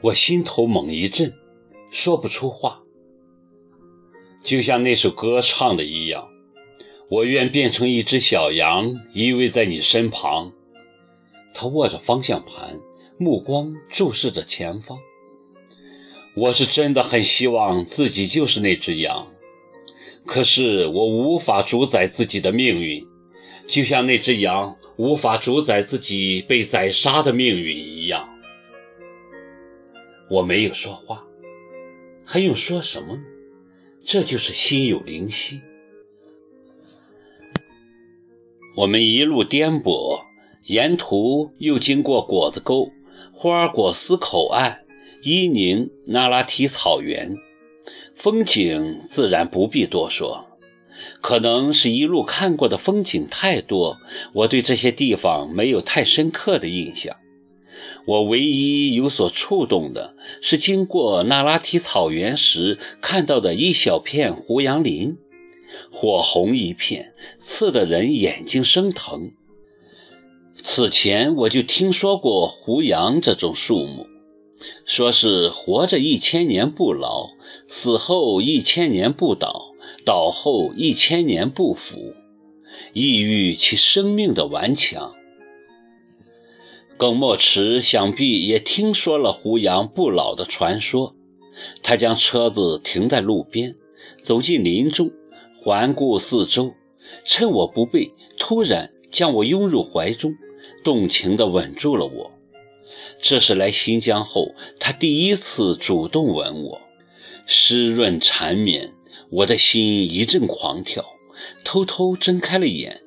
我心头猛一震，说不出话。就像那首歌唱的一样，我愿变成一只小羊，依偎在你身旁。他握着方向盘，目光注视着前方。我是真的很希望自己就是那只羊，可是我无法主宰自己的命运，就像那只羊无法主宰自己被宰杀的命运一样。我没有说话，还用说什么呢？这就是心有灵犀。我们一路颠簸，沿途又经过果子沟、霍尔果斯口岸、伊宁、那拉提草原，风景自然不必多说。可能是一路看过的风景太多，我对这些地方没有太深刻的印象。我唯一有所触动的是，经过那拉提草原时看到的一小片胡杨林，火红一片，刺得人眼睛生疼。此前我就听说过胡杨这种树木，说是活着一千年不老，死后一千年不倒，倒后一千年不腐，意喻其生命的顽强。耿墨池想必也听说了胡杨不老的传说，他将车子停在路边，走进林中，环顾四周，趁我不备，突然将我拥入怀中，动情地吻住了我。这是来新疆后他第一次主动吻我，湿润缠绵，我的心一阵狂跳，偷偷睁开了眼，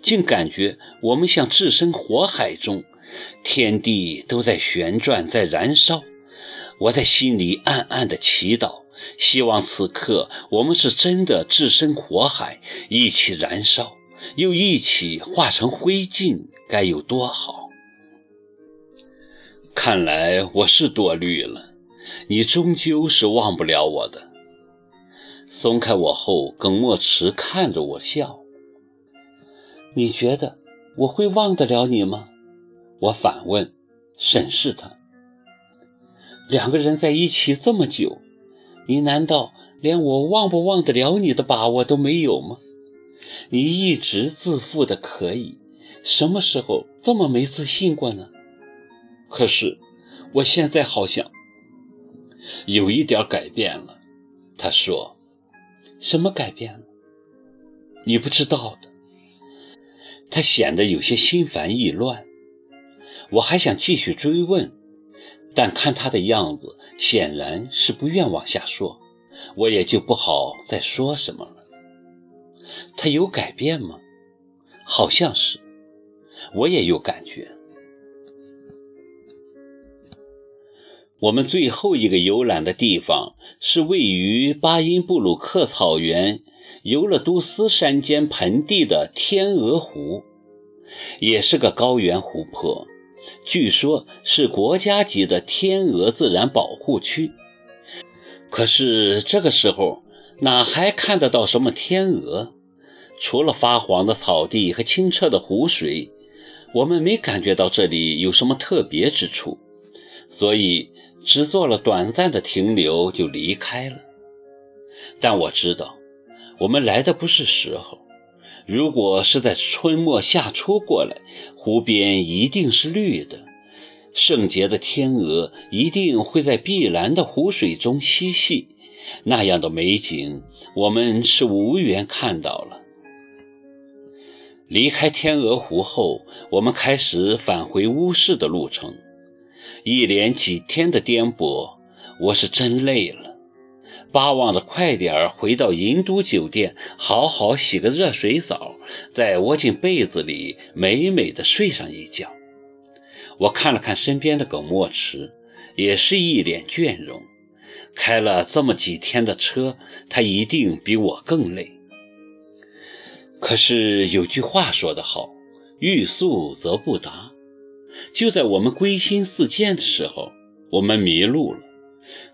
竟感觉我们像置身火海中。天地都在旋转，在燃烧。我在心里暗暗的祈祷，希望此刻我们是真的置身火海，一起燃烧，又一起化成灰烬，该有多好！看来我是多虑了，你终究是忘不了我的。松开我后，耿墨池看着我笑。你觉得我会忘得了你吗？我反问，审视他。两个人在一起这么久，你难道连我忘不忘得了你的把握都没有吗？你一直自负的可以，什么时候这么没自信过呢？可是我现在好像有一点改变了。他说：“什么改变了？你不知道的。”他显得有些心烦意乱。我还想继续追问，但看他的样子，显然是不愿往下说，我也就不好再说什么了。他有改变吗？好像是，我也有感觉。我们最后一个游览的地方是位于巴音布鲁克草原尤勒都斯山间盆地的天鹅湖，也是个高原湖泊。据说，是国家级的天鹅自然保护区。可是这个时候，哪还看得到什么天鹅？除了发黄的草地和清澈的湖水，我们没感觉到这里有什么特别之处，所以只做了短暂的停留就离开了。但我知道，我们来的不是时候。如果是在春末夏初过来，湖边一定是绿的，圣洁的天鹅一定会在碧蓝的湖水中嬉戏，那样的美景我们是无缘看到了。离开天鹅湖后，我们开始返回乌市的路程，一连几天的颠簸，我是真累了。巴望着快点回到银都酒店，好好洗个热水澡，再窝进被子里美美的睡上一觉。我看了看身边的耿墨池，也是一脸倦容。开了这么几天的车，他一定比我更累。可是有句话说得好，欲速则不达。就在我们归心似箭的时候，我们迷路了。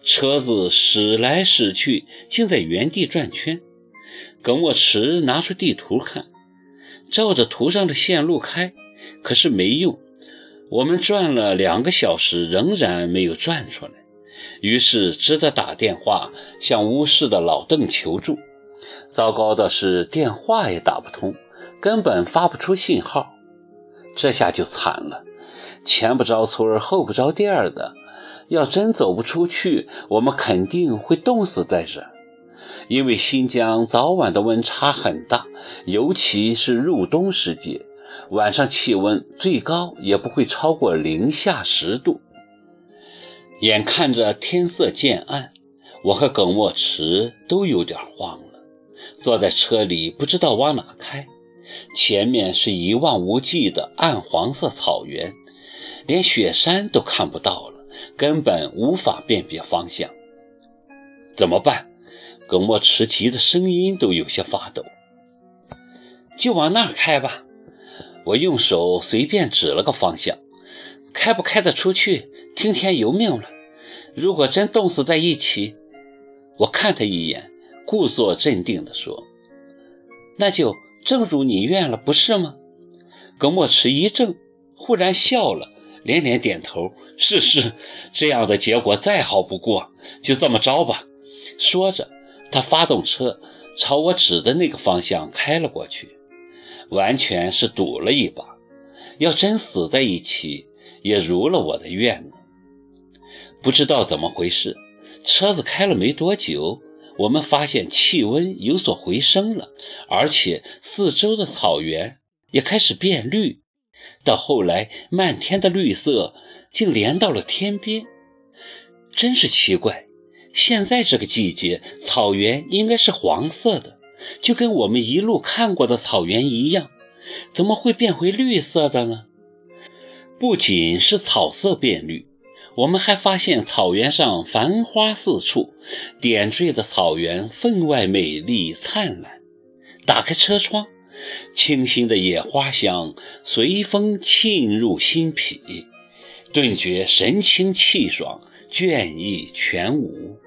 车子驶来驶去，竟在原地转圈。耿墨池拿出地图看，照着图上的线路开，可是没用。我们转了两个小时，仍然没有转出来，于是只得打电话向乌市的老邓求助。糟糕的是，电话也打不通，根本发不出信号。这下就惨了，前不着村后不着店的，要真走不出去，我们肯定会冻死在这。因为新疆早晚的温差很大，尤其是入冬时节。晚上气温最高也不会超过零下十度。眼看着天色渐暗，我和耿墨池都有点慌了，坐在车里不知道往哪开。前面是一望无际的暗黄色草原，连雪山都看不到了，根本无法辨别方向。怎么办？耿墨池急的声音都有些发抖。就往那儿开吧。我用手随便指了个方向，开不开得出去，听天由命了。如果真冻死在一起，我看他一眼，故作镇定地说：“那就正如你愿了，不是吗？”耿墨池一怔，忽然笑了，连连点头：“是是，这样的结果再好不过，就这么着吧。”说着，他发动车朝我指的那个方向开了过去。完全是赌了一把，要真死在一起，也如了我的愿呢。不知道怎么回事，车子开了没多久，我们发现气温有所回升了，而且四周的草原也开始变绿，到后来漫天的绿色竟连到了天边，真是奇怪。现在这个季节，草原应该是黄色的。就跟我们一路看过的草原一样，怎么会变回绿色的呢？不仅是草色变绿，我们还发现草原上繁花四处，点缀的草原分外美丽灿烂。打开车窗，清新的野花香随风沁入心脾，顿觉神清气爽，倦意全无。